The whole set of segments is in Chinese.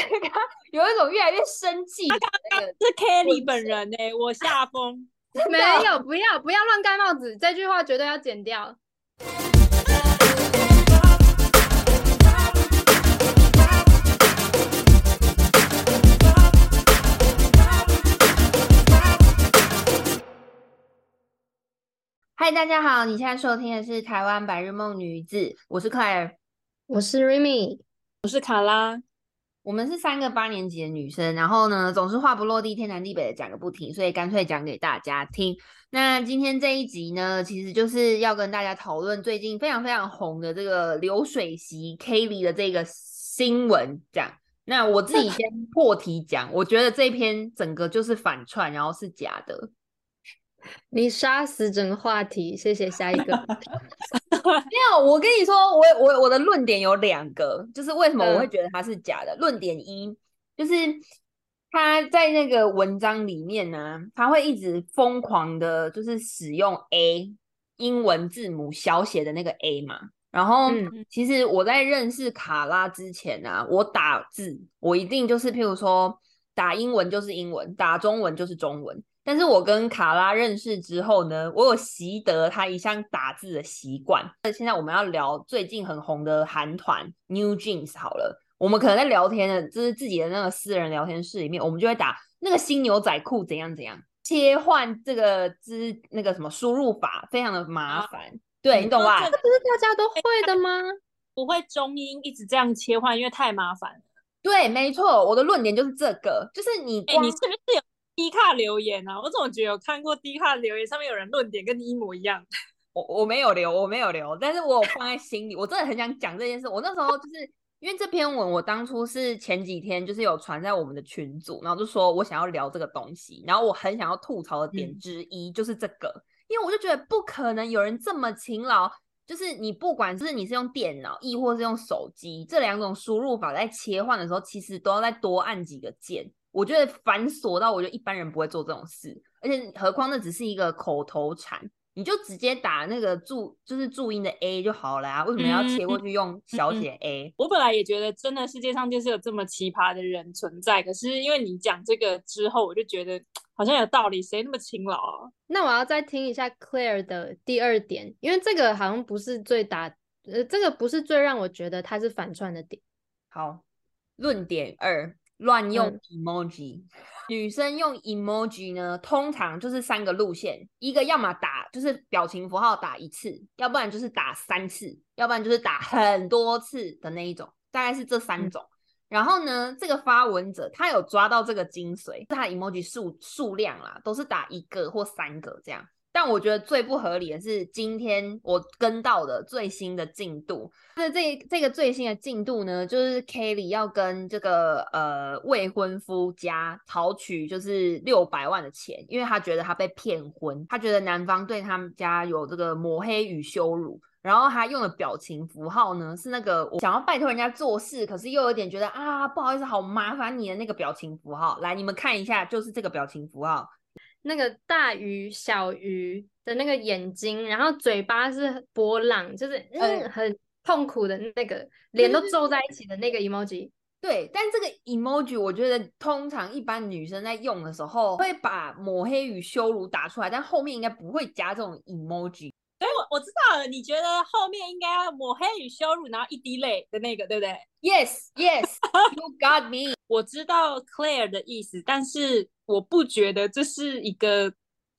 有一种越来越生气他刚刚。是 Kelly 本人呢、我下风。没有，不要不要乱盖帽子，这句话绝对要剪掉。嗨，大家好，你现在收听的是台湾白日梦女子，我是 Claire，我是 Remy，我是卡拉，我们是三个八年级的女生，然后呢，总是话不落地，天南地北的讲个不停，所以干脆讲给大家听。那今天这一集呢，其实就是要跟大家讨论最近非常非常红的这个流水席 Kelly 的这个新闻，这样。那我自己先破题讲，我觉得这篇整个就是反串，然后是假的。你杀死整个话题，谢谢。下一个，没有，我跟你说，我我我的论点有两个，就是为什么我会觉得它是假的。论点一就是他在那个文章里面呢，他会一直疯狂的，就是使用 A 英文字母小写的那个 A 嘛。然后，其实我在认识卡拉之前啊，我打字我一定就是，譬如说打英文就是英文，打中文就是中文。但是我跟卡拉认识之后呢，我有习得他一项打字的习惯。那现在我们要聊最近很红的韩团 New Jeans 好了，我们可能在聊天的，就是自己的那个私人聊天室里面，我们就会打那个新牛仔裤怎样怎样，切换这个之那个什么输入法，非常的麻烦。对你懂吧？这不是大家都会的吗？不会中英一直这样切换，因为太麻烦了。对，没错，我的论点就是这个，就是你，哎，你是不是有？低卡留言啊，我怎么觉得有看过低卡留言上面有人论点跟你一模一样？我我没有留，我没有留，但是我有放在心里。我真的很想讲这件事。我那时候就是因为这篇文，我当初是前几天就是有传在我们的群组，然后就说我想要聊这个东西，然后我很想要吐槽的点之一就是这个，因为我就觉得不可能有人这么勤劳，就是你不管是你是用电脑，亦或是用手机，这两种输入法在切换的时候，其实都要再多按几个键。我觉得繁琐到，我觉得一般人不会做这种事，而且何况那只是一个口头禅，你就直接打那个注，就是注音的 A 就好了啊，为什么要切过去用小写 A？我本来也觉得，真的世界上就是有这么奇葩的人存在，可是因为你讲这个之后，我就觉得好像有道理，谁那么勤劳啊？那我要再听一下 Claire 的第二点，因为这个好像不是最打，呃，这个不是最让我觉得它是反串的点。好，论点二。乱用 emoji，女生用 emoji 呢，通常就是三个路线，一个要么打就是表情符号打一次，要不然就是打三次，要不然就是打很多次的那一种，大概是这三种。然后呢，这个发文者他有抓到这个精髓，他 emoji 数数量啦，都是打一个或三个这样。但我觉得最不合理的是，今天我跟到的最新的进度。那这这个最新的进度呢，就是 Kelly 要跟这个呃未婚夫家讨取就是六百万的钱，因为他觉得他被骗婚，他觉得男方对他们家有这个抹黑与羞辱。然后他用的表情符号呢，是那个我想要拜托人家做事，可是又有点觉得啊不好意思，好麻烦你的那个表情符号。来，你们看一下，就是这个表情符号。那个大鱼小鱼的那个眼睛，然后嘴巴是波浪，就是嗯很痛苦的那个脸都皱在一起的那个 emoji。对，但这个 emoji 我觉得通常一般女生在用的时候会把抹黑与羞辱打出来，但后面应该不会加这种 emoji。所以我我知道了，你觉得后面应该要抹黑与羞辱，然后一滴泪的那个，对不对？Yes, yes, you got me。我知道 Claire 的意思，但是我不觉得这是一个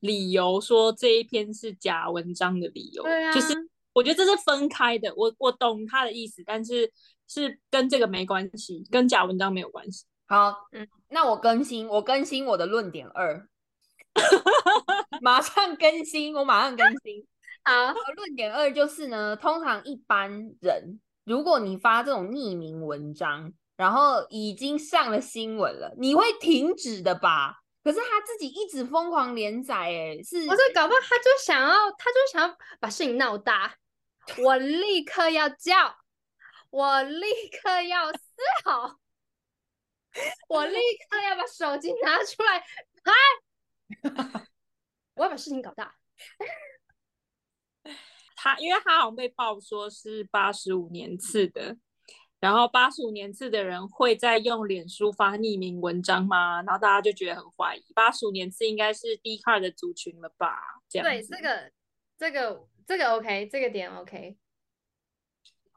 理由，说这一篇是假文章的理由。对啊，就是我觉得这是分开的。我我懂他的意思，但是是跟这个没关系，跟假文章没有关系。好，嗯，那我更新，我更新我的论点二，马上更新，我马上更新。好，论点二就是呢，通常一般人，如果你发这种匿名文章，然后已经上了新闻了，你会停止的吧？可是他自己一直疯狂连载，哎，是，我这搞不好他就想要，他就想要把事情闹大，我立刻要叫，我立刻要撕好，我立刻要把手机拿出来拍，我要把事情搞大。他因为他好像被爆说是八十五年次的，然后八十五年次的人会在用脸书发匿名文章吗？然后大家就觉得很怀疑，八十五年次应该是 D 卡的族群了吧？这样对，这个这个这个 OK，这个点 OK。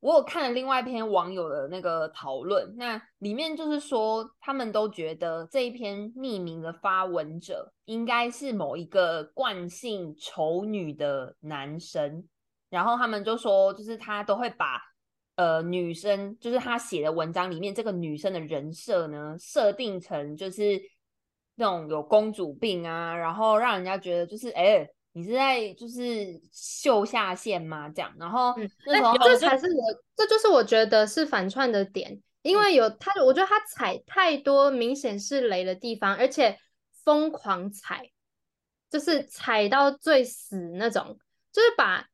我有看了另外一篇网友的那个讨论，那里面就是说，他们都觉得这一篇匿名的发文者应该是某一个惯性丑女的男生，然后他们就说，就是他都会把呃女生，就是他写的文章里面这个女生的人设呢，设定成就是那种有公主病啊，然后让人家觉得就是哎。你是在就是秀下限吗？这样，然后那时候这才是我，这就是我觉得是反串的点，因为有他，我觉得他踩太多明显是雷的地方，而且疯狂踩，就是踩到最死那种，就是把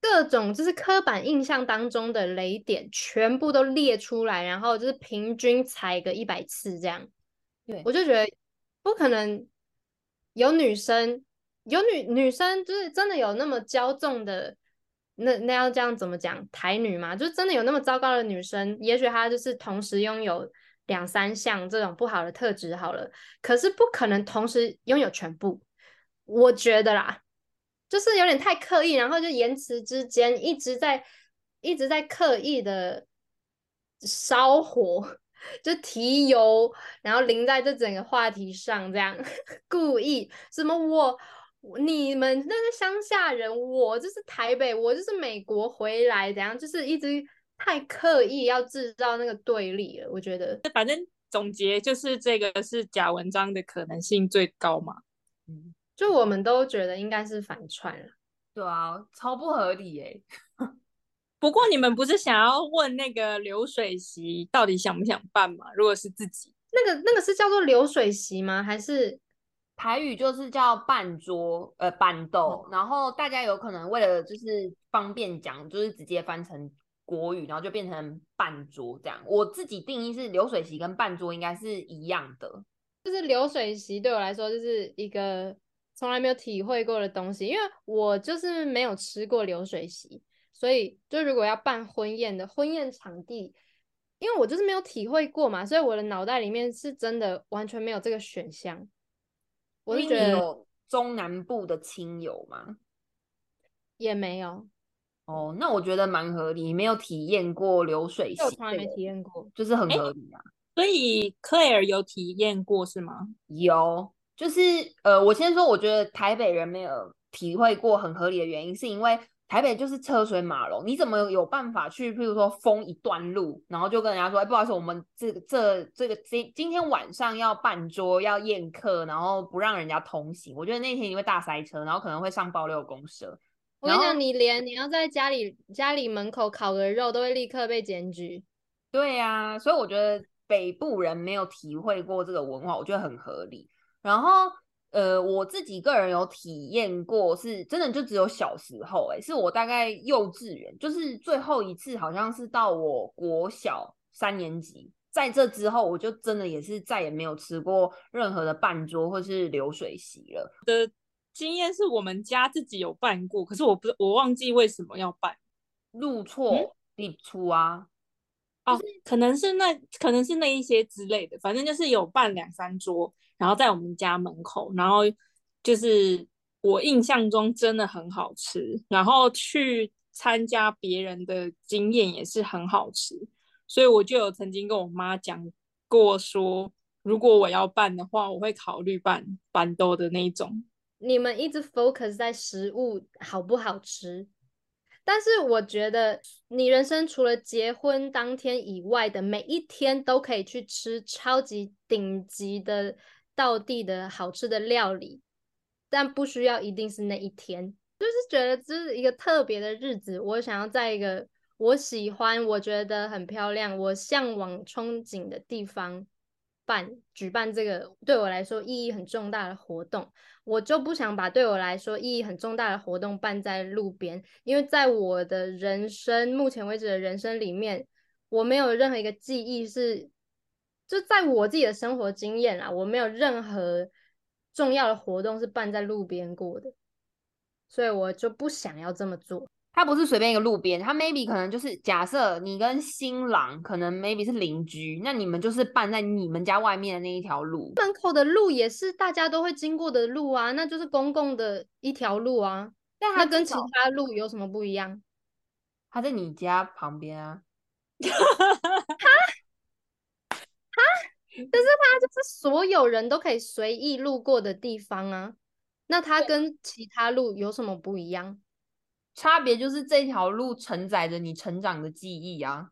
各种就是刻板印象当中的雷点全部都列出来，然后就是平均踩个一百次这样。对，我就觉得不可能有女生。有女女生就是真的有那么骄纵的，那那要这样怎么讲台女嘛？就是真的有那么糟糕的女生？也许她就是同时拥有两三项这种不好的特质好了，可是不可能同时拥有全部。我觉得啦，就是有点太刻意，然后就言辞之间一直在一直在刻意的烧火。就提油，然后淋在这整个话题上，这样 故意什么我。你们那个乡下人，我就是台北，我就是美国回来，怎样？就是一直太刻意要制造那个对立了。我觉得，反正总结就是这个是假文章的可能性最高嘛。嗯，就我们都觉得应该是反串了。对啊，超不合理耶。不过你们不是想要问那个流水席到底想不想办吗？如果是自己，那个那个是叫做流水席吗？还是？台语就是叫半桌，呃，半豆，然后大家有可能为了就是方便讲，就是直接翻成国语，然后就变成半桌这样。我自己定义是流水席跟半桌应该是一样的，就是流水席对我来说就是一个从来没有体会过的东西，因为我就是没有吃过流水席，所以就如果要办婚宴的婚宴场地，因为我就是没有体会过嘛，所以我的脑袋里面是真的完全没有这个选项。我是觉得有中南部的亲友吗？也没有哦，那我觉得蛮合理。没有体验过流水席，我从来没体验过，就是很合理啊。所以 Claire 有体验过是吗？有，就是呃，我先说，我觉得台北人没有体会过很合理的原因，是因为。台北就是车水马龙，你怎么有办法去，譬如说封一段路，然后就跟人家说，哎，不好意思，我们这个这这个今今天晚上要办桌要宴客，然后不让人家通行。我觉得那天你会大塞车，然后可能会上爆六公社。我跟你讲，你连你要在家里家里门口烤个肉，都会立刻被检举。对呀，所以我觉得北部人没有体会过这个文化，我觉得很合理。然后。呃，我自己个人有体验过，是真的就只有小时候，哎，是我大概幼稚园，就是最后一次，好像是到我国小三年级，在这之后，我就真的也是再也没有吃过任何的半桌或是流水席了。的经验是我们家自己有办过，可是我不我忘记为什么要办，入错必出啊，哦，可能是那可能是那一些之类的，反正就是有办两三桌。然后在我们家门口，然后就是我印象中真的很好吃。然后去参加别人的经验也是很好吃，所以我就有曾经跟我妈讲过，说如果我要办的话，我会考虑办板豆的那种。你们一直 focus 在食物好不好吃，但是我觉得你人生除了结婚当天以外的每一天都可以去吃超级顶级的。道地的好吃的料理，但不需要一定是那一天，就是觉得这是一个特别的日子，我想要在一个我喜欢、我觉得很漂亮、我向往憧憬的地方办举办这个对我来说意义很重大的活动，我就不想把对我来说意义很重大的活动办在路边，因为在我的人生目前为止的人生里面，我没有任何一个记忆是。就在我自己的生活经验啊，我没有任何重要的活动是办在路边过的，所以我就不想要这么做。它不是随便一个路边，它 maybe 可能就是假设你跟新郎可能 maybe 是邻居，那你们就是办在你们家外面的那一条路。门口的路也是大家都会经过的路啊，那就是公共的一条路啊，但他跟其他路有什么不一样？它在你家旁边啊。但是它就是所有人都可以随意路过的地方啊，那它跟其他路有什么不一样？差别就是这条路承载着你成长的记忆啊。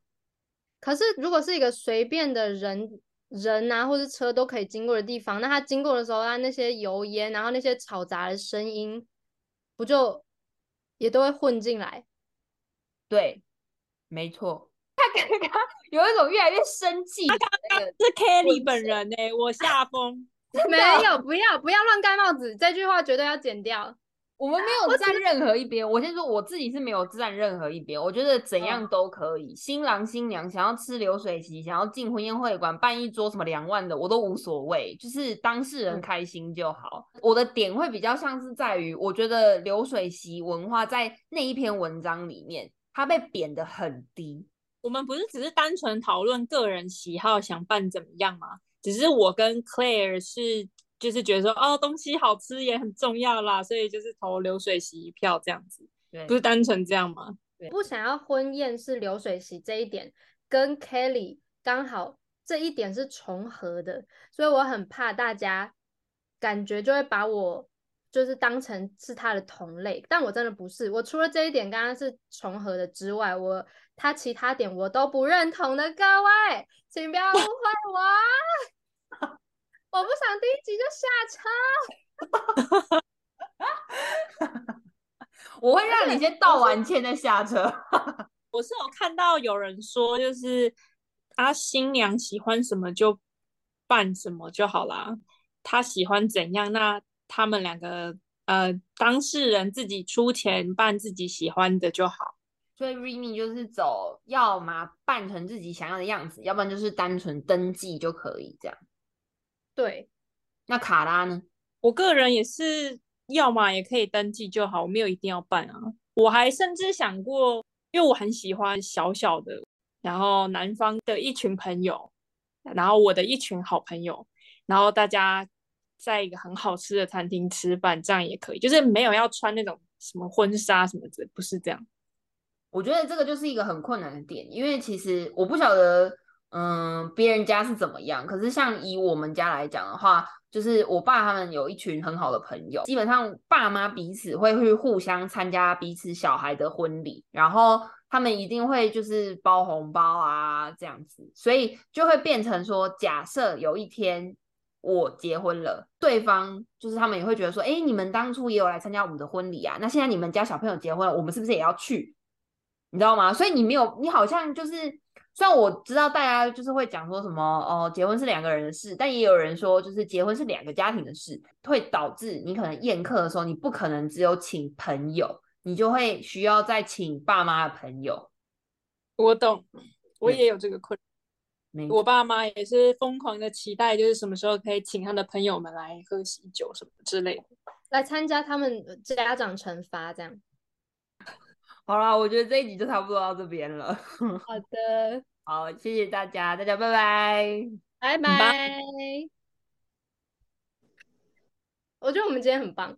可是如果是一个随便的人人啊，或是车都可以经过的地方，那它经过的时候，它那些油烟，然后那些嘈杂的声音，不就也都会混进来？对，没错。他刚刚有一种越来越生气他刚刚，是 Kelly 本人呢、我下风。没有，不要不要乱盖帽子，这句话绝对要剪掉。我们没有站任何一边。我先说我自己是没有站任何一边，我觉得怎样都可以。新郎新娘想要吃流水席，想要进婚宴会馆办一桌什么两万的，我都无所谓，就是当事人嗯开心就好。我的点会比较像是在于，我觉得流水席文化在那一篇文章里面，它被贬得很低。我们不是只是单纯讨论个人喜好想办怎么样吗？只是我跟 Claire 是就是觉得说哦东西好吃也很重要啦，所以就是投流水席一票这样子，对，不是单纯这样吗？不想要婚宴是流水席这一点，跟 Kelly 刚好这一点是重合的，所以我很怕大家感觉就会把我就是当成是他的同类，但我真的不是。我除了这一点刚刚是重合的之外，我他其他点我都不认同的，各位，请不要误会我啊。我不想第一集就下车。我会让你先道完歉再下车。我是有看到有人说，就是啊新娘喜欢什么就办什么就好啦，她喜欢怎样，那他们两个呃当事人自己出钱办自己喜欢的就好。所以 Remy 就是走，要么扮成自己想要的样子，要不然就是单纯登记就可以这样。对，那卡拉呢？我个人也是，要么也可以登记就好，我没有一定要办啊。我还甚至想过，因为我很喜欢小小的，然后南方的一群朋友，然后我的一群好朋友，然后大家在一个很好吃的餐厅吃饭，这样也可以，就是没有要穿那种什么婚纱什么的，不是这样。我觉得这个就是一个很困难的点，因为其实我不晓得，嗯，别人家是怎么样。可是像以我们家来讲的话，就是我爸他们有一群很好的朋友，基本上爸妈彼此会去互相参加彼此小孩的婚礼，然后他们一定会就是包红包啊这样子，所以就会变成说，假设有一天。我结婚了，对方就是他们也会觉得说，哎，你们当初也有来参加我们的婚礼啊，那现在你们家小朋友结婚了，我们是不是也要去？你知道吗？所以你没有，你好像就是，虽然我知道大家就是会讲说什么哦，结婚是两个人的事，但也有人说就是结婚是两个家庭的事，会导致你可能宴客的时候，你不可能只有请朋友，你就会需要再请爸妈的朋友。我懂，我也有这个困没我爸妈也是疯狂的期待，就是什么时候可以请他的朋友们来喝喜酒什么之类的。来参加他们家长惩罚这样。好啦，我觉得这一集就差不多到这边了。好的，好，谢谢大家，大家拜拜。拜拜。我觉得我们今天很棒。